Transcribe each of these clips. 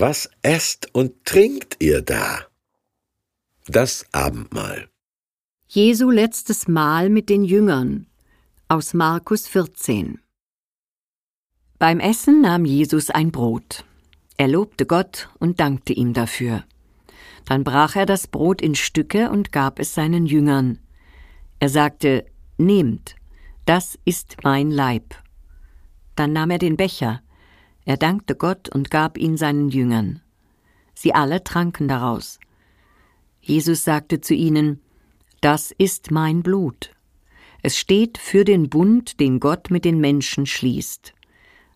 Was esst und trinkt ihr da? Das Abendmahl. Jesu letztes Mahl mit den Jüngern aus Markus 14. Beim Essen nahm Jesus ein Brot. Er lobte Gott und dankte ihm dafür. Dann brach er das Brot in Stücke und gab es seinen Jüngern. Er sagte, Nehmt, das ist mein Leib. Dann nahm er den Becher. Er dankte Gott und gab ihn seinen Jüngern. Sie alle tranken daraus. Jesus sagte zu ihnen, Das ist mein Blut. Es steht für den Bund, den Gott mit den Menschen schließt.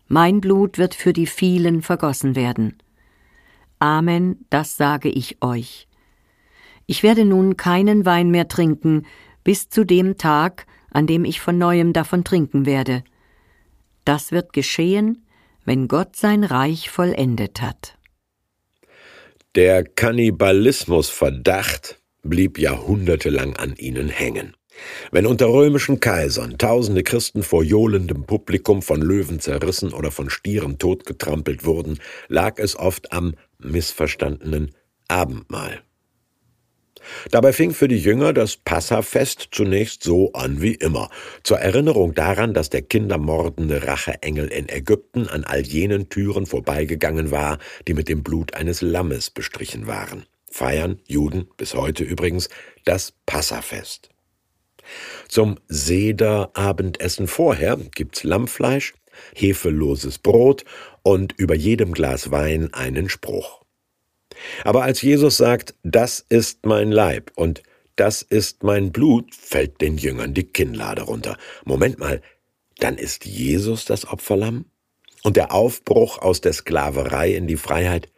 Mein Blut wird für die vielen vergossen werden. Amen, das sage ich euch. Ich werde nun keinen Wein mehr trinken, bis zu dem Tag, an dem ich von neuem davon trinken werde. Das wird geschehen, wenn Gott sein Reich vollendet hat. Der Kannibalismusverdacht blieb jahrhundertelang an ihnen hängen. Wenn unter römischen Kaisern tausende Christen vor johlendem Publikum von Löwen zerrissen oder von Stieren totgetrampelt wurden, lag es oft am missverstandenen Abendmahl. Dabei fing für die Jünger das Passafest zunächst so an wie immer, zur Erinnerung daran, dass der kindermordende Racheengel in Ägypten an all jenen Türen vorbeigegangen war, die mit dem Blut eines Lammes bestrichen waren. Feiern Juden bis heute übrigens das Passafest. Zum Seder-Abendessen vorher gibt's Lammfleisch, hefeloses Brot und über jedem Glas Wein einen Spruch. Aber als Jesus sagt, das ist mein Leib und das ist mein Blut, fällt den Jüngern die Kinnlade runter. Moment mal, dann ist Jesus das Opferlamm? Und der Aufbruch aus der Sklaverei in die Freiheit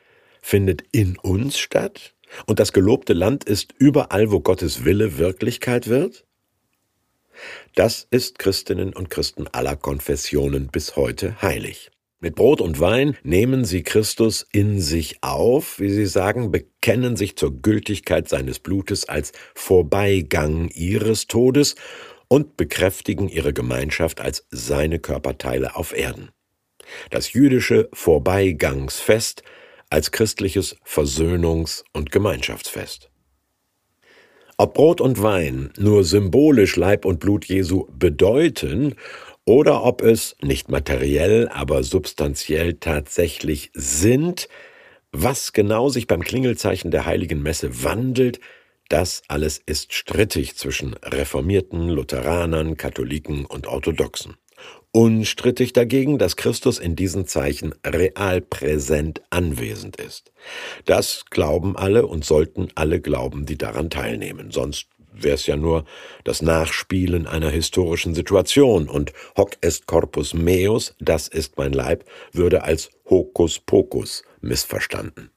findet in uns statt? Und das gelobte Land ist überall, wo Gottes Wille Wirklichkeit wird? Das ist Christinnen und Christen aller Konfessionen bis heute heilig. Mit Brot und Wein nehmen sie Christus in sich auf, wie sie sagen, bekennen sich zur Gültigkeit seines Blutes als Vorbeigang ihres Todes und bekräftigen ihre Gemeinschaft als seine Körperteile auf Erden. Das jüdische Vorbeigangsfest als christliches Versöhnungs- und Gemeinschaftsfest. Ob Brot und Wein nur symbolisch Leib und Blut Jesu bedeuten oder ob es nicht materiell, aber substanziell tatsächlich sind, was genau sich beim Klingelzeichen der heiligen Messe wandelt, das alles ist strittig zwischen Reformierten, Lutheranern, Katholiken und Orthodoxen. Unstrittig dagegen, dass Christus in diesen Zeichen real präsent anwesend ist. Das glauben alle und sollten alle glauben, die daran teilnehmen. Sonst wäre es ja nur das Nachspielen einer historischen Situation und hoc est corpus meus, das ist mein Leib, würde als Hokuspokus missverstanden.